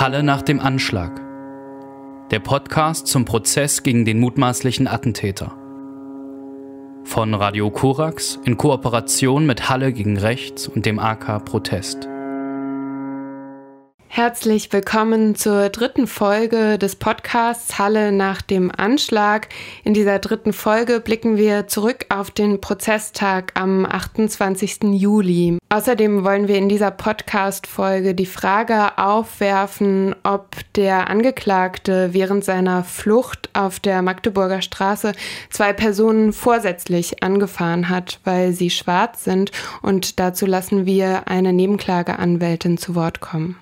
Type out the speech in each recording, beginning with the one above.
Halle nach dem Anschlag. Der Podcast zum Prozess gegen den mutmaßlichen Attentäter. Von Radio Korax in Kooperation mit Halle gegen Rechts und dem AK Protest. Herzlich willkommen zur dritten Folge des Podcasts Halle nach dem Anschlag. In dieser dritten Folge blicken wir zurück auf den Prozesstag am 28. Juli. Außerdem wollen wir in dieser Podcast-Folge die Frage aufwerfen, ob der Angeklagte während seiner Flucht auf der Magdeburger Straße zwei Personen vorsätzlich angefahren hat, weil sie schwarz sind. Und dazu lassen wir eine Nebenklageanwältin zu Wort kommen.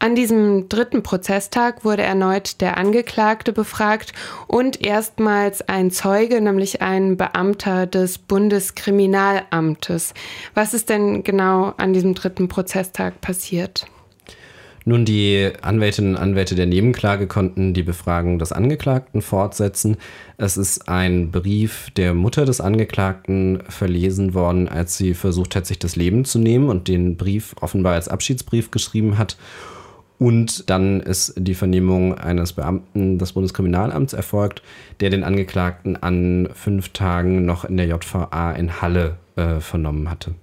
An diesem dritten Prozesstag wurde erneut der Angeklagte befragt und erstmals ein Zeuge, nämlich ein Beamter des Bundeskriminalamtes. Was ist denn genau an diesem dritten Prozesstag passiert? Nun, die Anwältinnen und Anwälte der Nebenklage konnten die Befragung des Angeklagten fortsetzen. Es ist ein Brief der Mutter des Angeklagten verlesen worden, als sie versucht hat, sich das Leben zu nehmen und den Brief offenbar als Abschiedsbrief geschrieben hat. Und dann ist die Vernehmung eines Beamten des Bundeskriminalamts erfolgt, der den Angeklagten an fünf Tagen noch in der JVA in Halle äh, vernommen hatte.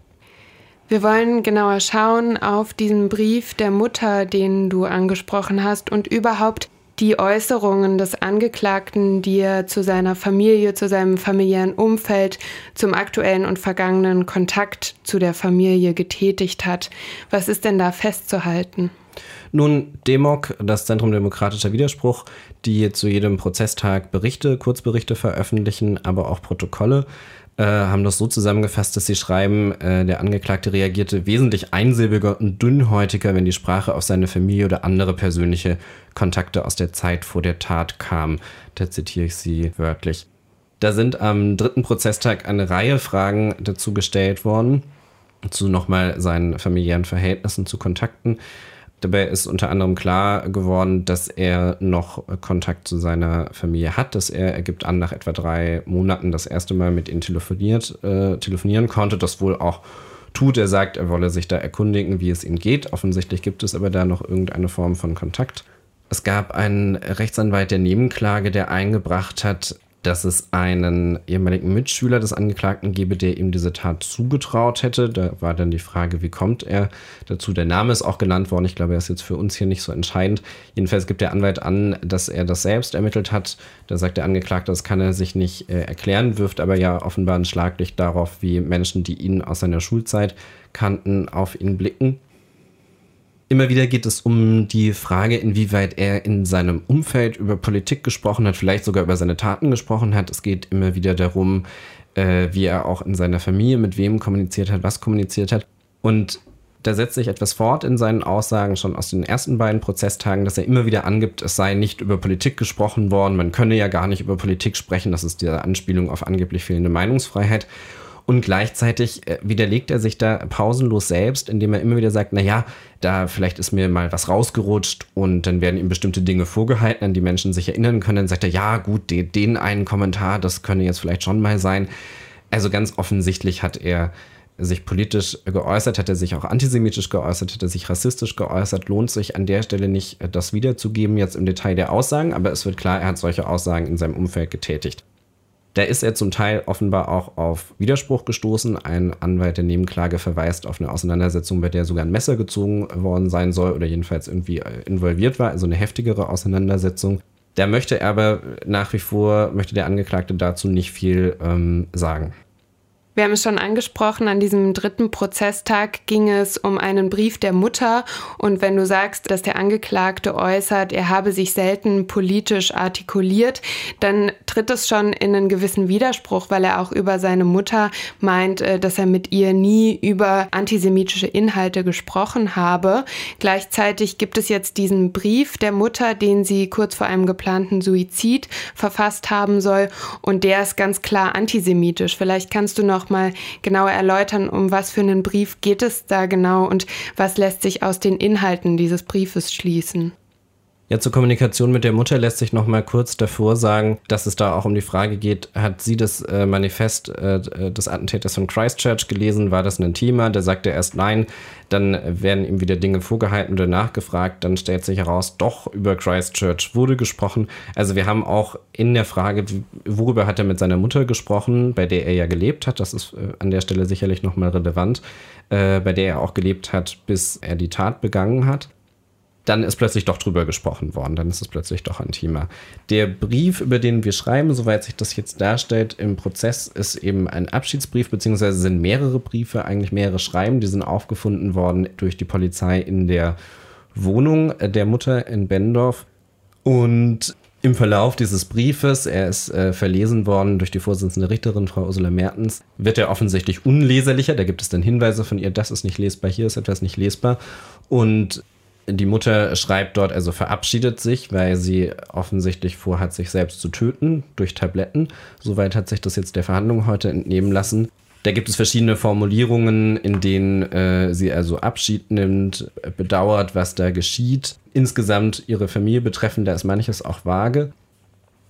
Wir wollen genauer schauen auf diesen Brief der Mutter, den du angesprochen hast, und überhaupt die Äußerungen des Angeklagten, die er zu seiner Familie, zu seinem familiären Umfeld, zum aktuellen und vergangenen Kontakt zu der Familie getätigt hat. Was ist denn da festzuhalten? Nun, Demok, das Zentrum Demokratischer Widerspruch, die zu jedem Prozesstag Berichte, Kurzberichte veröffentlichen, aber auch Protokolle, äh, haben das so zusammengefasst, dass sie schreiben, äh, der Angeklagte reagierte wesentlich einsilbiger und dünnhäutiger, wenn die Sprache auf seine Familie oder andere persönliche Kontakte aus der Zeit vor der Tat kam. Da zitiere ich sie wörtlich. Da sind am dritten Prozesstag eine Reihe Fragen dazu gestellt worden, zu nochmal seinen familiären Verhältnissen, zu Kontakten. Dabei ist unter anderem klar geworden, dass er noch Kontakt zu seiner Familie hat, dass er, er gibt an, nach etwa drei Monaten das erste Mal mit ihnen telefoniert, äh, telefonieren konnte, das wohl auch tut. Er sagt, er wolle sich da erkundigen, wie es ihm geht. Offensichtlich gibt es aber da noch irgendeine Form von Kontakt. Es gab einen Rechtsanwalt der Nebenklage, der eingebracht hat, dass es einen ehemaligen Mitschüler des Angeklagten gebe, der ihm diese Tat zugetraut hätte. Da war dann die Frage, wie kommt er dazu? Der Name ist auch genannt worden. Ich glaube, er ist jetzt für uns hier nicht so entscheidend. Jedenfalls gibt der Anwalt an, dass er das selbst ermittelt hat. Da sagt der Angeklagte, das kann er sich nicht äh, erklären, wirft aber ja offenbar ein Schlaglicht darauf, wie Menschen, die ihn aus seiner Schulzeit kannten, auf ihn blicken. Immer wieder geht es um die Frage, inwieweit er in seinem Umfeld über Politik gesprochen hat, vielleicht sogar über seine Taten gesprochen hat. Es geht immer wieder darum, äh, wie er auch in seiner Familie mit wem kommuniziert hat, was kommuniziert hat. Und da setzt sich etwas fort in seinen Aussagen schon aus den ersten beiden Prozesstagen, dass er immer wieder angibt, es sei nicht über Politik gesprochen worden, man könne ja gar nicht über Politik sprechen, das ist diese Anspielung auf angeblich fehlende Meinungsfreiheit. Und gleichzeitig äh, widerlegt er sich da pausenlos selbst, indem er immer wieder sagt, naja, da vielleicht ist mir mal was rausgerutscht und dann werden ihm bestimmte Dinge vorgehalten, an die Menschen sich erinnern können. Dann sagt er, ja gut, den, den einen Kommentar, das könne jetzt vielleicht schon mal sein. Also ganz offensichtlich hat er sich politisch geäußert, hat er sich auch antisemitisch geäußert, hat er sich rassistisch geäußert. Lohnt sich an der Stelle nicht, äh, das wiederzugeben, jetzt im Detail der Aussagen, aber es wird klar, er hat solche Aussagen in seinem Umfeld getätigt. Da ist er zum Teil offenbar auch auf Widerspruch gestoßen. Ein Anwalt der Nebenklage verweist auf eine Auseinandersetzung, bei der sogar ein Messer gezogen worden sein soll oder jedenfalls irgendwie äh, involviert war, also eine heftigere Auseinandersetzung. Da möchte er aber nach wie vor, möchte der Angeklagte dazu nicht viel ähm, sagen. Wir haben es schon angesprochen, an diesem dritten Prozesstag ging es um einen Brief der Mutter. Und wenn du sagst, dass der Angeklagte äußert, er habe sich selten politisch artikuliert, dann tritt es schon in einen gewissen Widerspruch, weil er auch über seine Mutter meint, äh, dass er mit ihr nie über antisemitische Inhalte gesprochen habe. Gleichzeitig gibt es jetzt diesen Brief der Mutter, den sie kurz vor einem geplanten Suizid verfasst haben soll. Und der ist ganz klar antisemitisch. Vielleicht kannst du noch noch mal genauer erläutern, um was für einen Brief geht es da genau und was lässt sich aus den Inhalten dieses Briefes schließen? Ja, zur Kommunikation mit der Mutter lässt sich noch mal kurz davor sagen, dass es da auch um die Frage geht, hat sie das äh, Manifest äh, des Attentäters von Christchurch gelesen? War das ein Thema? Da sagt er erst nein. Dann werden ihm wieder Dinge vorgehalten oder nachgefragt. Dann stellt sich heraus, doch über Christchurch wurde gesprochen. Also wir haben auch in der Frage, worüber hat er mit seiner Mutter gesprochen, bei der er ja gelebt hat. Das ist äh, an der Stelle sicherlich noch mal relevant, äh, bei der er auch gelebt hat, bis er die Tat begangen hat dann ist plötzlich doch drüber gesprochen worden, dann ist es plötzlich doch ein Thema. Der Brief, über den wir schreiben, soweit sich das jetzt darstellt im Prozess, ist eben ein Abschiedsbrief, beziehungsweise sind mehrere Briefe, eigentlich mehrere Schreiben, die sind aufgefunden worden durch die Polizei in der Wohnung der Mutter in Bendorf. Und im Verlauf dieses Briefes, er ist äh, verlesen worden durch die Vorsitzende Richterin, Frau Ursula Mertens, wird er offensichtlich unleserlicher. Da gibt es dann Hinweise von ihr, das ist nicht lesbar, hier ist etwas nicht lesbar. Und die Mutter schreibt dort, also verabschiedet sich, weil sie offensichtlich vorhat, sich selbst zu töten durch Tabletten. Soweit hat sich das jetzt der Verhandlung heute entnehmen lassen. Da gibt es verschiedene Formulierungen, in denen äh, sie also Abschied nimmt, bedauert, was da geschieht. Insgesamt ihre Familie betreffend, da ist manches auch vage.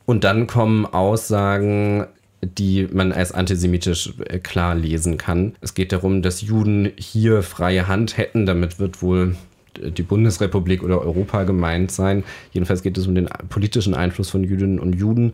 Und dann kommen Aussagen, die man als antisemitisch äh, klar lesen kann. Es geht darum, dass Juden hier freie Hand hätten. Damit wird wohl die Bundesrepublik oder Europa gemeint sein. Jedenfalls geht es um den politischen Einfluss von Jüdinnen und Juden.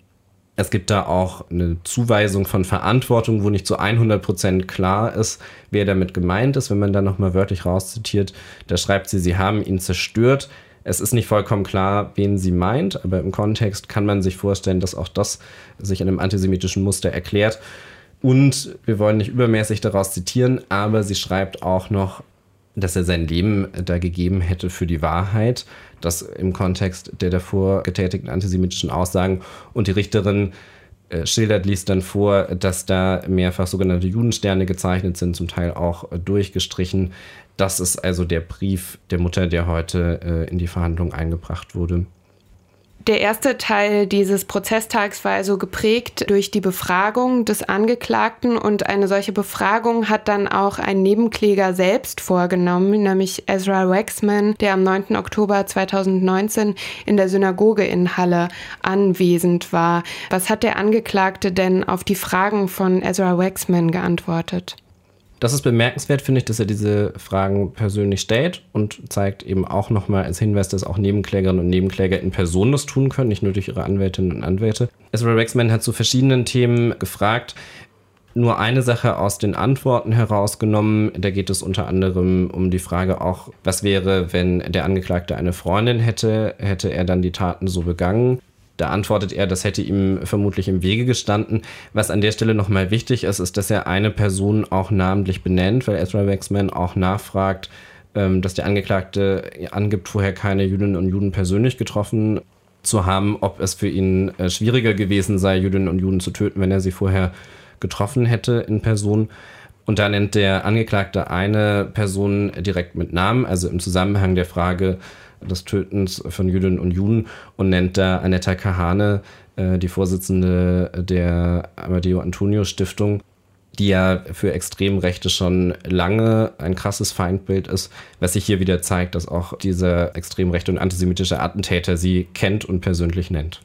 Es gibt da auch eine Zuweisung von Verantwortung, wo nicht zu 100 Prozent klar ist, wer damit gemeint ist. Wenn man da nochmal wörtlich rauszitiert, da schreibt sie, sie haben ihn zerstört. Es ist nicht vollkommen klar, wen sie meint, aber im Kontext kann man sich vorstellen, dass auch das sich in einem antisemitischen Muster erklärt. Und wir wollen nicht übermäßig daraus zitieren, aber sie schreibt auch noch, dass er sein Leben da gegeben hätte für die Wahrheit. Das im Kontext der davor getätigten antisemitischen Aussagen. Und die Richterin äh, schildert, liest dann vor, dass da mehrfach sogenannte Judensterne gezeichnet sind, zum Teil auch durchgestrichen. Das ist also der Brief der Mutter, der heute äh, in die Verhandlung eingebracht wurde. Der erste Teil dieses Prozesstags war also geprägt durch die Befragung des Angeklagten und eine solche Befragung hat dann auch ein Nebenkläger selbst vorgenommen, nämlich Ezra Waxman, der am 9. Oktober 2019 in der Synagoge in Halle anwesend war. Was hat der Angeklagte denn auf die Fragen von Ezra Waxman geantwortet? Das ist bemerkenswert, finde ich, dass er diese Fragen persönlich stellt und zeigt eben auch nochmal als Hinweis, dass auch Nebenklägerinnen und Nebenkläger in Person das tun können, nicht nur durch ihre Anwältinnen und Anwälte. Ezra Rexman hat zu verschiedenen Themen gefragt, nur eine Sache aus den Antworten herausgenommen. Da geht es unter anderem um die Frage auch, was wäre, wenn der Angeklagte eine Freundin hätte, hätte er dann die Taten so begangen? Da antwortet er, das hätte ihm vermutlich im Wege gestanden. Was an der Stelle nochmal wichtig ist, ist, dass er eine Person auch namentlich benennt, weil Ezra Waxman auch nachfragt, ähm, dass der Angeklagte angibt, vorher keine Jüdinnen und Juden persönlich getroffen zu haben, ob es für ihn äh, schwieriger gewesen sei, Jüdinnen und Juden zu töten, wenn er sie vorher getroffen hätte in Person. Und da nennt der Angeklagte eine Person direkt mit Namen, also im Zusammenhang der Frage, des Tötens von Jüdinnen und Juden und nennt da Anetta Kahane, äh, die Vorsitzende der Amadeo Antonio Stiftung, die ja für Extremrechte schon lange ein krasses Feindbild ist, was sich hier wieder zeigt, dass auch dieser extremrechte und antisemitische Attentäter sie kennt und persönlich nennt.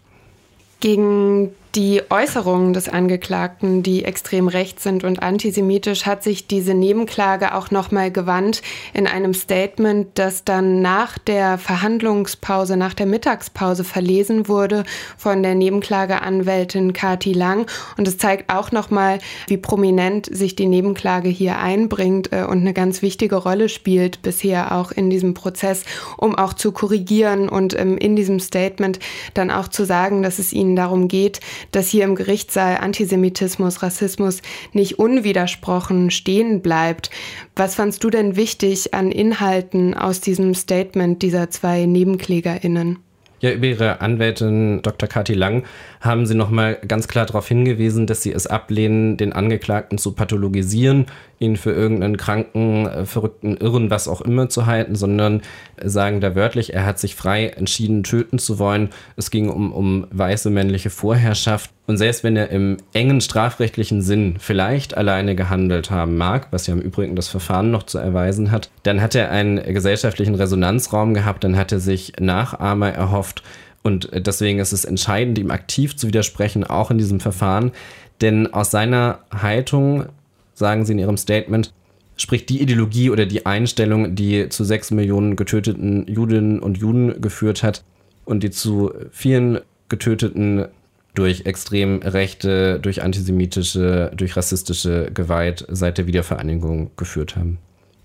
Gegen die Äußerungen des Angeklagten, die extrem rechts sind und antisemitisch, hat sich diese Nebenklage auch nochmal gewandt in einem Statement, das dann nach der Verhandlungspause, nach der Mittagspause verlesen wurde von der Nebenklageanwältin Kati Lang. Und es zeigt auch nochmal, wie prominent sich die Nebenklage hier einbringt äh, und eine ganz wichtige Rolle spielt bisher auch in diesem Prozess, um auch zu korrigieren und ähm, in diesem Statement dann auch zu sagen, dass es ihnen darum geht, dass hier im Gerichtssaal Antisemitismus, Rassismus nicht unwidersprochen stehen bleibt. Was fandst du denn wichtig an Inhalten aus diesem Statement dieser zwei NebenklägerInnen? Ja, über ihre Anwältin Dr. Kathi Lang haben sie nochmal ganz klar darauf hingewiesen, dass sie es ablehnen, den Angeklagten zu pathologisieren, ihn für irgendeinen kranken, äh, verrückten Irren, was auch immer zu halten, sondern sagen da wörtlich, er hat sich frei entschieden, töten zu wollen. Es ging um, um weiße männliche Vorherrschaft. Und selbst wenn er im engen strafrechtlichen Sinn vielleicht alleine gehandelt haben mag, was ja im Übrigen das Verfahren noch zu erweisen hat, dann hat er einen gesellschaftlichen Resonanzraum gehabt, dann hat er sich Nachahmer erhofft. Und deswegen ist es entscheidend, ihm aktiv zu widersprechen, auch in diesem Verfahren. Denn aus seiner Haltung sagen sie in ihrem Statement, spricht die Ideologie oder die Einstellung, die zu sechs Millionen getöteten Judinnen und Juden geführt hat und die zu vielen getöteten durch extrem rechte, durch antisemitische, durch rassistische Gewalt seit der Wiedervereinigung geführt haben.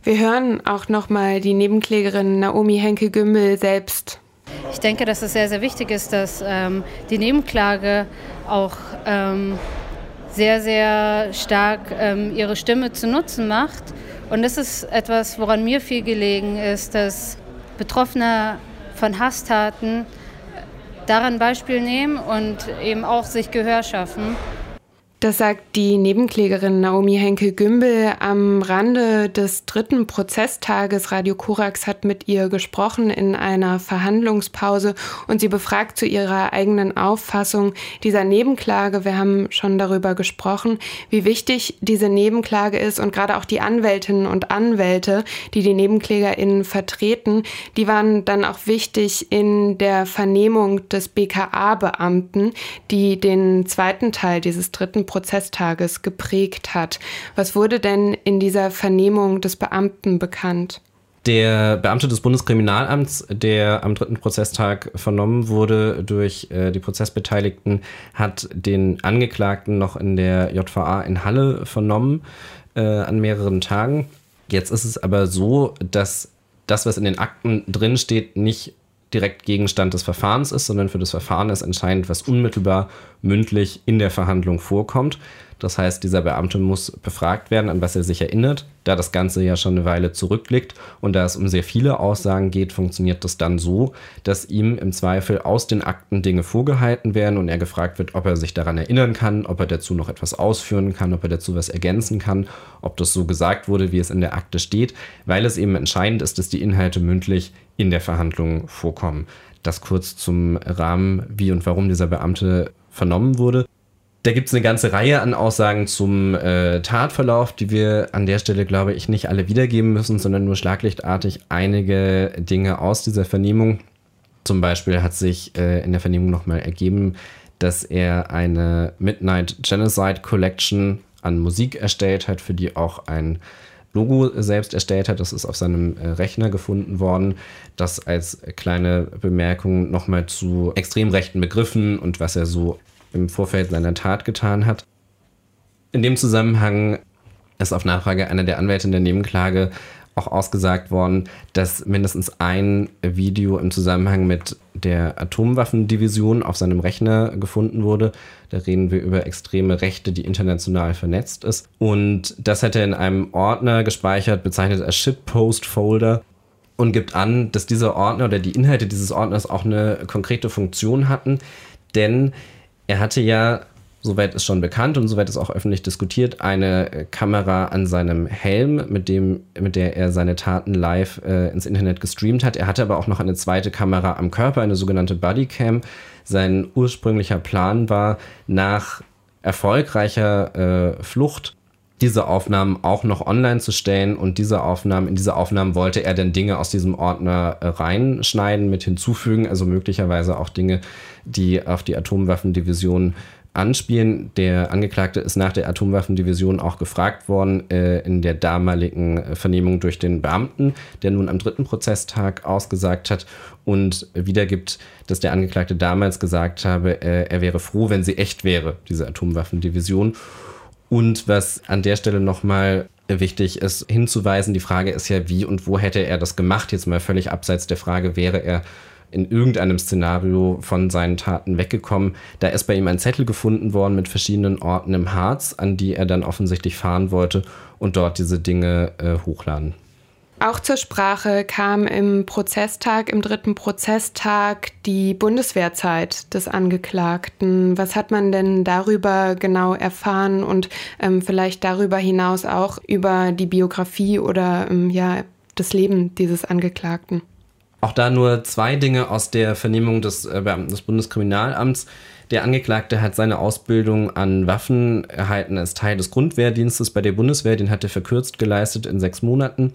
Wir hören auch nochmal die Nebenklägerin Naomi Henke-Gümbel selbst. Ich denke, dass es sehr, sehr wichtig ist, dass ähm, die Nebenklage auch ähm, sehr, sehr stark ähm, ihre Stimme zu Nutzen macht. Und das ist etwas, woran mir viel gelegen ist, dass Betroffene von Hasstaten daran Beispiel nehmen und eben auch sich Gehör schaffen. Das sagt die Nebenklägerin Naomi Henkel-Gümbel am Rande des dritten Prozesstages. Radio Korax hat mit ihr gesprochen in einer Verhandlungspause und sie befragt zu ihrer eigenen Auffassung dieser Nebenklage. Wir haben schon darüber gesprochen, wie wichtig diese Nebenklage ist und gerade auch die Anwältinnen und Anwälte, die die NebenklägerInnen vertreten, die waren dann auch wichtig in der Vernehmung des BKA-Beamten, die den zweiten Teil dieses dritten Prozesstages geprägt hat. Was wurde denn in dieser Vernehmung des Beamten bekannt? Der Beamte des Bundeskriminalamts, der am dritten Prozesstag vernommen wurde durch äh, die Prozessbeteiligten, hat den Angeklagten noch in der JVA in Halle vernommen äh, an mehreren Tagen. Jetzt ist es aber so, dass das, was in den Akten drinsteht, nicht direkt Gegenstand des Verfahrens ist, sondern für das Verfahren ist entscheidend, was unmittelbar mündlich in der Verhandlung vorkommt. Das heißt, dieser Beamte muss befragt werden, an was er sich erinnert. Da das Ganze ja schon eine Weile zurückliegt und da es um sehr viele Aussagen geht, funktioniert das dann so, dass ihm im Zweifel aus den Akten Dinge vorgehalten werden und er gefragt wird, ob er sich daran erinnern kann, ob er dazu noch etwas ausführen kann, ob er dazu was ergänzen kann, ob das so gesagt wurde, wie es in der Akte steht, weil es eben entscheidend ist, dass die Inhalte mündlich in der Verhandlung vorkommen. Das kurz zum Rahmen, wie und warum dieser Beamte vernommen wurde. Da gibt es eine ganze Reihe an Aussagen zum äh, Tatverlauf, die wir an der Stelle, glaube ich, nicht alle wiedergeben müssen, sondern nur schlaglichtartig einige Dinge aus dieser Vernehmung. Zum Beispiel hat sich äh, in der Vernehmung nochmal ergeben, dass er eine Midnight Genocide Collection an Musik erstellt hat, für die auch ein Logo selbst erstellt hat. Das ist auf seinem äh, Rechner gefunden worden. Das als kleine Bemerkung nochmal zu extrem rechten Begriffen und was er so im Vorfeld seiner Tat getan hat. In dem Zusammenhang ist auf Nachfrage einer der Anwälte in der Nebenklage auch ausgesagt worden, dass mindestens ein Video im Zusammenhang mit der Atomwaffendivision auf seinem Rechner gefunden wurde. Da reden wir über extreme Rechte, die international vernetzt ist. Und das hat er in einem Ordner gespeichert, bezeichnet als Shitpost-Folder und gibt an, dass dieser Ordner oder die Inhalte dieses Ordners auch eine konkrete Funktion hatten. Denn er hatte ja, soweit ist schon bekannt und soweit ist auch öffentlich diskutiert, eine Kamera an seinem Helm, mit, dem, mit der er seine Taten live äh, ins Internet gestreamt hat. Er hatte aber auch noch eine zweite Kamera am Körper, eine sogenannte Bodycam. Sein ursprünglicher Plan war, nach erfolgreicher äh, Flucht diese Aufnahmen auch noch online zu stellen und diese Aufnahmen, in diese Aufnahmen wollte er dann Dinge aus diesem Ordner äh, reinschneiden, mit hinzufügen, also möglicherweise auch Dinge, die auf die Atomwaffendivision anspielen. Der Angeklagte ist nach der Atomwaffendivision auch gefragt worden äh, in der damaligen äh, Vernehmung durch den Beamten, der nun am dritten Prozesstag ausgesagt hat und wiedergibt, dass der Angeklagte damals gesagt habe, äh, er wäre froh, wenn sie echt wäre, diese Atomwaffendivision. Und was an der Stelle nochmal wichtig ist, hinzuweisen, die Frage ist ja, wie und wo hätte er das gemacht? Jetzt mal völlig abseits der Frage, wäre er in irgendeinem Szenario von seinen Taten weggekommen. Da ist bei ihm ein Zettel gefunden worden mit verschiedenen Orten im Harz, an die er dann offensichtlich fahren wollte und dort diese Dinge äh, hochladen. Auch zur Sprache kam im Prozesstag, im dritten Prozesstag, die Bundeswehrzeit des Angeklagten. Was hat man denn darüber genau erfahren und ähm, vielleicht darüber hinaus auch über die Biografie oder ähm, ja, das Leben dieses Angeklagten? Auch da nur zwei Dinge aus der Vernehmung des äh, des Bundeskriminalamts. Der Angeklagte hat seine Ausbildung an Waffen erhalten als Teil des Grundwehrdienstes bei der Bundeswehr. Den hat er verkürzt geleistet in sechs Monaten.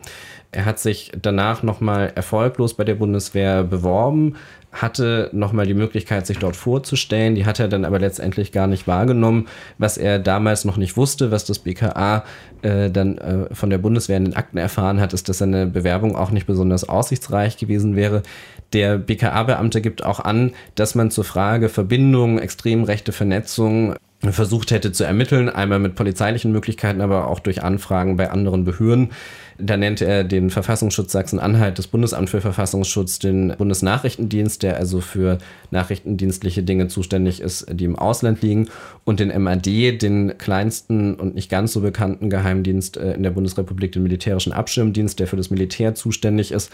Er hat sich danach nochmal erfolglos bei der Bundeswehr beworben, hatte nochmal die Möglichkeit, sich dort vorzustellen. Die hat er dann aber letztendlich gar nicht wahrgenommen. Was er damals noch nicht wusste, was das BKA äh, dann äh, von der Bundeswehr in den Akten erfahren hat, ist, dass seine Bewerbung auch nicht besonders aussichtsreich gewesen wäre. Der BKA-Beamte gibt auch an, dass man zur Frage Verbindung, extrem rechte Vernetzung versucht hätte zu ermitteln, einmal mit polizeilichen Möglichkeiten, aber auch durch Anfragen bei anderen Behörden. Da nannte er den Verfassungsschutz Sachsen-Anhalt, das Bundesamt für Verfassungsschutz, den Bundesnachrichtendienst, der also für nachrichtendienstliche Dinge zuständig ist, die im Ausland liegen, und den MAD, den kleinsten und nicht ganz so bekannten Geheimdienst äh, in der Bundesrepublik, den militärischen Abschirmdienst, der für das Militär zuständig ist.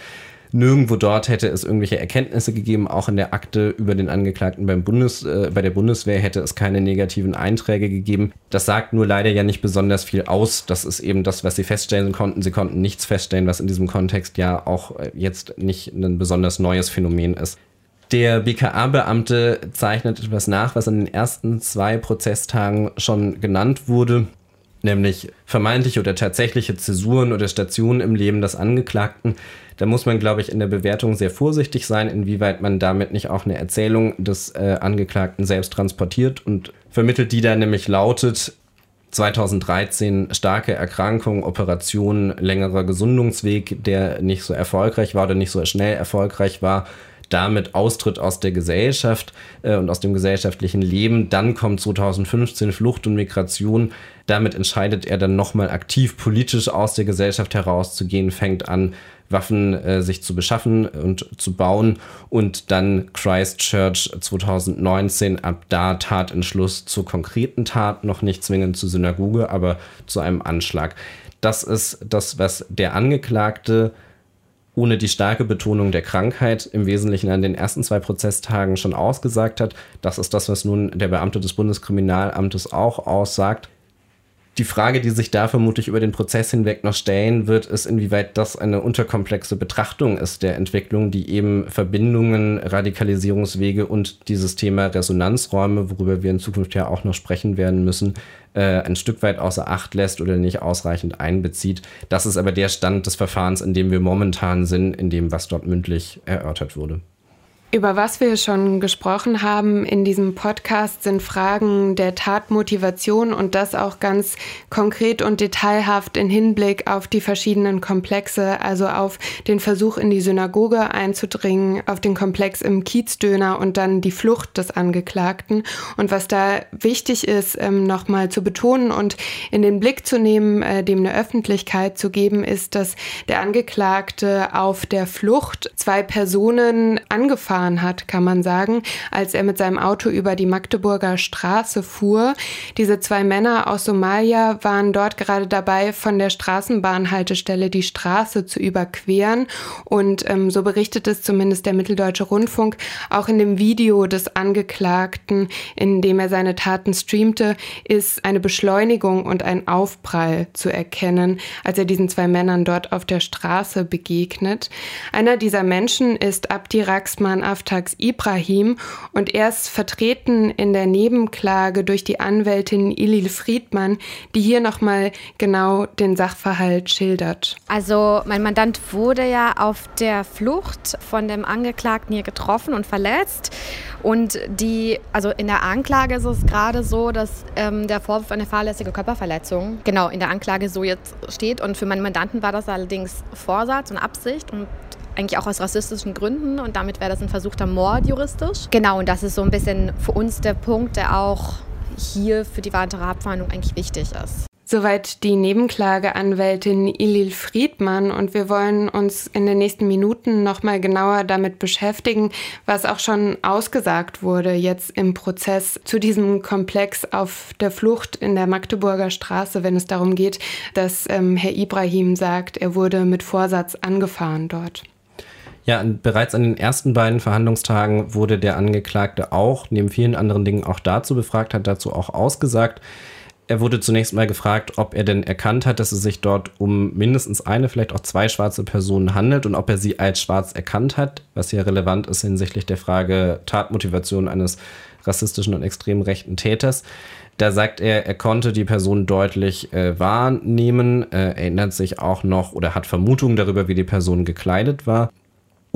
Nirgendwo dort hätte es irgendwelche Erkenntnisse gegeben, auch in der Akte über den Angeklagten beim Bundes, äh, bei der Bundeswehr hätte es keine negativen Einträge gegeben. Das sagt nur leider ja nicht besonders viel aus. Das ist eben das, was sie feststellen konnten. Sie konnten nichts feststellen, was in diesem Kontext ja auch äh, jetzt nicht ein besonders neues Phänomen ist. Der BKA-Beamte zeichnet etwas nach, was in den ersten zwei Prozesstagen schon genannt wurde nämlich vermeintliche oder tatsächliche Zäsuren oder Stationen im Leben des Angeklagten. Da muss man, glaube ich, in der Bewertung sehr vorsichtig sein, inwieweit man damit nicht auch eine Erzählung des äh, Angeklagten selbst transportiert und vermittelt, die da nämlich lautet, 2013 starke Erkrankung, Operation, längerer Gesundungsweg, der nicht so erfolgreich war oder nicht so schnell erfolgreich war, damit Austritt aus der Gesellschaft äh, und aus dem gesellschaftlichen Leben. Dann kommt 2015 Flucht und Migration. Damit entscheidet er dann nochmal aktiv politisch aus der Gesellschaft herauszugehen, fängt an, Waffen äh, sich zu beschaffen und zu bauen und dann Christchurch 2019 ab da Tatentschluss zur konkreten Tat, noch nicht zwingend zur Synagoge, aber zu einem Anschlag. Das ist das, was der Angeklagte ohne die starke Betonung der Krankheit im Wesentlichen an den ersten zwei Prozesstagen schon ausgesagt hat. Das ist das, was nun der Beamte des Bundeskriminalamtes auch aussagt. Die Frage, die sich da vermutlich über den Prozess hinweg noch stellen wird, ist, inwieweit das eine unterkomplexe Betrachtung ist der Entwicklung, die eben Verbindungen, Radikalisierungswege und dieses Thema Resonanzräume, worüber wir in Zukunft ja auch noch sprechen werden müssen, äh, ein Stück weit außer Acht lässt oder nicht ausreichend einbezieht. Das ist aber der Stand des Verfahrens, in dem wir momentan sind, in dem, was dort mündlich erörtert wurde. Über was wir schon gesprochen haben in diesem Podcast sind Fragen der Tatmotivation und das auch ganz konkret und detailhaft in Hinblick auf die verschiedenen Komplexe, also auf den Versuch in die Synagoge einzudringen, auf den Komplex im Kiezdöner und dann die Flucht des Angeklagten. Und was da wichtig ist, ähm, nochmal zu betonen und in den Blick zu nehmen, äh, dem eine Öffentlichkeit zu geben, ist, dass der Angeklagte auf der Flucht zwei Personen angefahren gefahren hat, kann man sagen, als er mit seinem Auto über die Magdeburger Straße fuhr. Diese zwei Männer aus Somalia waren dort gerade dabei, von der Straßenbahnhaltestelle die Straße zu überqueren. Und ähm, so berichtet es zumindest der Mitteldeutsche Rundfunk auch in dem Video des Angeklagten, in dem er seine Taten streamte, ist eine Beschleunigung und ein Aufprall zu erkennen, als er diesen zwei Männern dort auf der Straße begegnet. Einer dieser Menschen ist Abdi Raxman Aftax Ibrahim und er ist vertreten in der Nebenklage durch die Anwältin Ilil Friedmann, die hier nochmal genau den Sachverhalt schildert. Also mein Mandant wurde ja auf der Flucht von dem Angeklagten hier getroffen und verletzt. Und die, also in der Anklage ist es gerade so, dass ähm, der Vorwurf eine fahrlässige Körperverletzung genau in der Anklage so jetzt steht. Und für meinen Mandanten war das allerdings Vorsatz und Absicht und eigentlich auch aus rassistischen Gründen und damit wäre das ein versuchter Mord juristisch. Genau, und das ist so ein bisschen für uns der Punkt, der auch hier für die weitere Abfahndung eigentlich wichtig ist. Soweit die Nebenklageanwältin Ilil Friedmann und wir wollen uns in den nächsten Minuten nochmal genauer damit beschäftigen, was auch schon ausgesagt wurde jetzt im Prozess zu diesem Komplex auf der Flucht in der Magdeburger Straße, wenn es darum geht, dass ähm, Herr Ibrahim sagt, er wurde mit Vorsatz angefahren dort. Ja, bereits an den ersten beiden Verhandlungstagen wurde der Angeklagte auch, neben vielen anderen Dingen auch dazu befragt, hat dazu auch ausgesagt. Er wurde zunächst mal gefragt, ob er denn erkannt hat, dass es sich dort um mindestens eine, vielleicht auch zwei schwarze Personen handelt und ob er sie als schwarz erkannt hat, was hier relevant ist hinsichtlich der Frage Tatmotivation eines rassistischen und extrem rechten Täters. Da sagt er, er konnte die Person deutlich äh, wahrnehmen, äh, erinnert sich auch noch oder hat Vermutungen darüber, wie die Person gekleidet war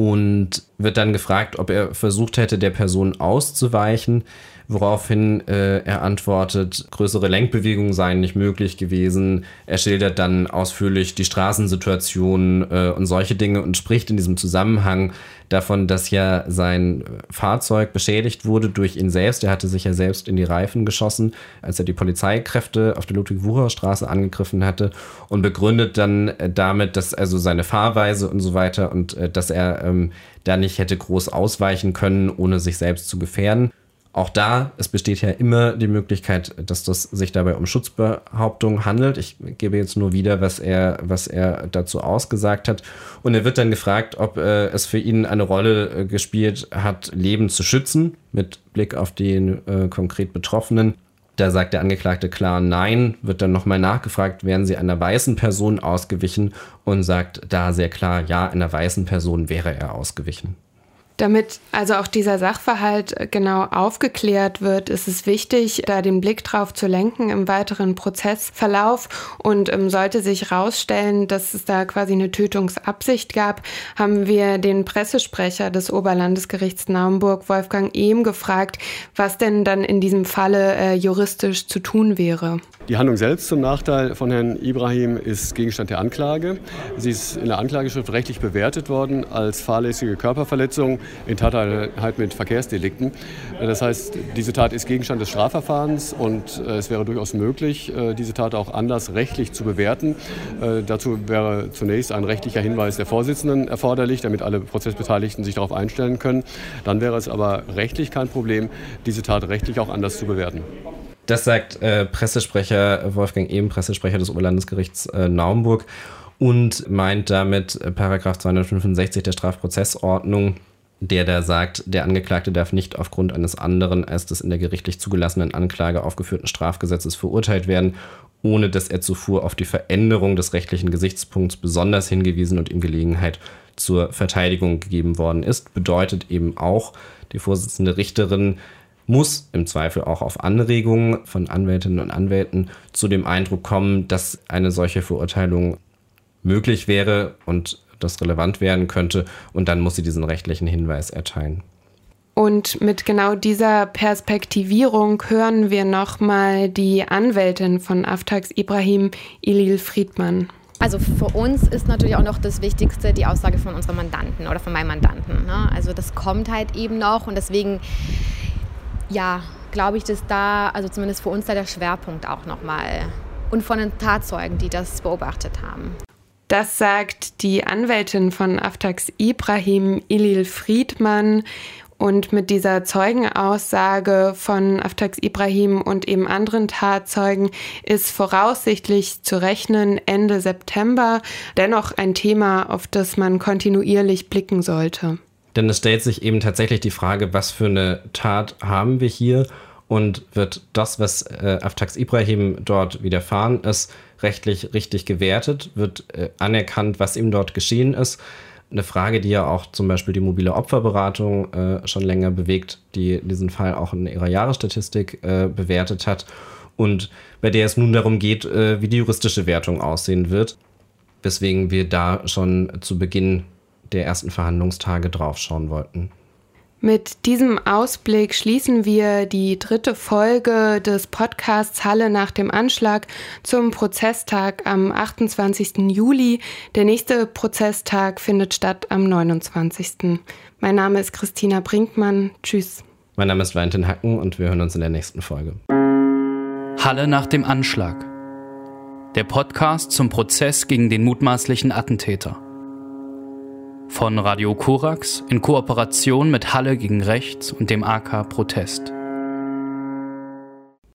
und wird dann gefragt, ob er versucht hätte, der Person auszuweichen woraufhin äh, er antwortet, größere Lenkbewegungen seien nicht möglich gewesen. Er schildert dann ausführlich die Straßensituation äh, und solche Dinge und spricht in diesem Zusammenhang davon, dass ja sein Fahrzeug beschädigt wurde durch ihn selbst. Er hatte sich ja selbst in die Reifen geschossen, als er die Polizeikräfte auf der Ludwig-Wucher-Straße angegriffen hatte und begründet dann äh, damit, dass also seine Fahrweise und so weiter und äh, dass er ähm, da nicht hätte groß ausweichen können, ohne sich selbst zu gefährden. Auch da, es besteht ja immer die Möglichkeit, dass das sich dabei um Schutzbehauptung handelt. Ich gebe jetzt nur wieder, was er, was er dazu ausgesagt hat. Und er wird dann gefragt, ob äh, es für ihn eine Rolle äh, gespielt hat, Leben zu schützen, mit Blick auf den äh, konkret Betroffenen. Da sagt der Angeklagte klar Nein, wird dann nochmal nachgefragt, wären sie einer weißen Person ausgewichen und sagt da sehr klar, ja, einer weißen Person wäre er ausgewichen. Damit also auch dieser Sachverhalt äh, genau aufgeklärt wird, ist es wichtig, da den Blick drauf zu lenken im weiteren Prozessverlauf. Und ähm, sollte sich herausstellen, dass es da quasi eine Tötungsabsicht gab, haben wir den Pressesprecher des Oberlandesgerichts Naumburg, Wolfgang Ehm, gefragt, was denn dann in diesem Falle äh, juristisch zu tun wäre. Die Handlung selbst zum Nachteil von Herrn Ibrahim ist Gegenstand der Anklage. Sie ist in der Anklageschrift rechtlich bewertet worden als fahrlässige Körperverletzung in Tateinheit mit Verkehrsdelikten. Das heißt, diese Tat ist Gegenstand des Strafverfahrens und äh, es wäre durchaus möglich, äh, diese Tat auch anders rechtlich zu bewerten. Äh, dazu wäre zunächst ein rechtlicher Hinweis der Vorsitzenden erforderlich, damit alle Prozessbeteiligten sich darauf einstellen können. Dann wäre es aber rechtlich kein Problem, diese Tat rechtlich auch anders zu bewerten. Das sagt äh, Pressesprecher Wolfgang Ehm, Pressesprecher des Oberlandesgerichts äh, Naumburg und meint damit äh, Paragraph 265 der Strafprozessordnung, der da sagt, der Angeklagte darf nicht aufgrund eines anderen als des in der gerichtlich zugelassenen Anklage aufgeführten Strafgesetzes verurteilt werden, ohne dass er zuvor auf die Veränderung des rechtlichen Gesichtspunkts besonders hingewiesen und ihm Gelegenheit zur Verteidigung gegeben worden ist. Bedeutet eben auch, die Vorsitzende Richterin muss im Zweifel auch auf Anregungen von Anwältinnen und Anwälten zu dem Eindruck kommen, dass eine solche Verurteilung möglich wäre und das relevant werden könnte. Und dann muss sie diesen rechtlichen Hinweis erteilen. Und mit genau dieser Perspektivierung hören wir nochmal die Anwältin von Aftax Ibrahim, Ilil Friedmann. Also für uns ist natürlich auch noch das Wichtigste die Aussage von unserem Mandanten oder von meinem Mandanten. Ne? Also das kommt halt eben noch und deswegen ja, glaube ich, dass da, also zumindest für uns da der Schwerpunkt auch nochmal und von den Tatzeugen, die das beobachtet haben. Das sagt die Anwältin von Aftax Ibrahim, Ilil Friedmann. Und mit dieser Zeugenaussage von Aftax Ibrahim und eben anderen Tatzeugen ist voraussichtlich zu rechnen Ende September. Dennoch ein Thema, auf das man kontinuierlich blicken sollte. Denn es stellt sich eben tatsächlich die Frage, was für eine Tat haben wir hier und wird das, was äh, Aftax Ibrahim dort widerfahren ist, rechtlich richtig gewertet? Wird äh, anerkannt, was ihm dort geschehen ist? Eine Frage, die ja auch zum Beispiel die mobile Opferberatung äh, schon länger bewegt, die diesen Fall auch in ihrer Jahresstatistik äh, bewertet hat und bei der es nun darum geht, äh, wie die juristische Wertung aussehen wird. Weswegen wir da schon zu Beginn der ersten Verhandlungstage draufschauen wollten. Mit diesem Ausblick schließen wir die dritte Folge des Podcasts Halle nach dem Anschlag zum Prozesstag am 28. Juli. Der nächste Prozesstag findet statt am 29. Mein Name ist Christina Brinkmann. Tschüss. Mein Name ist Valentin Hacken und wir hören uns in der nächsten Folge. Halle nach dem Anschlag. Der Podcast zum Prozess gegen den mutmaßlichen Attentäter. Von Radio Korax in Kooperation mit Halle gegen Rechts und dem AK Protest.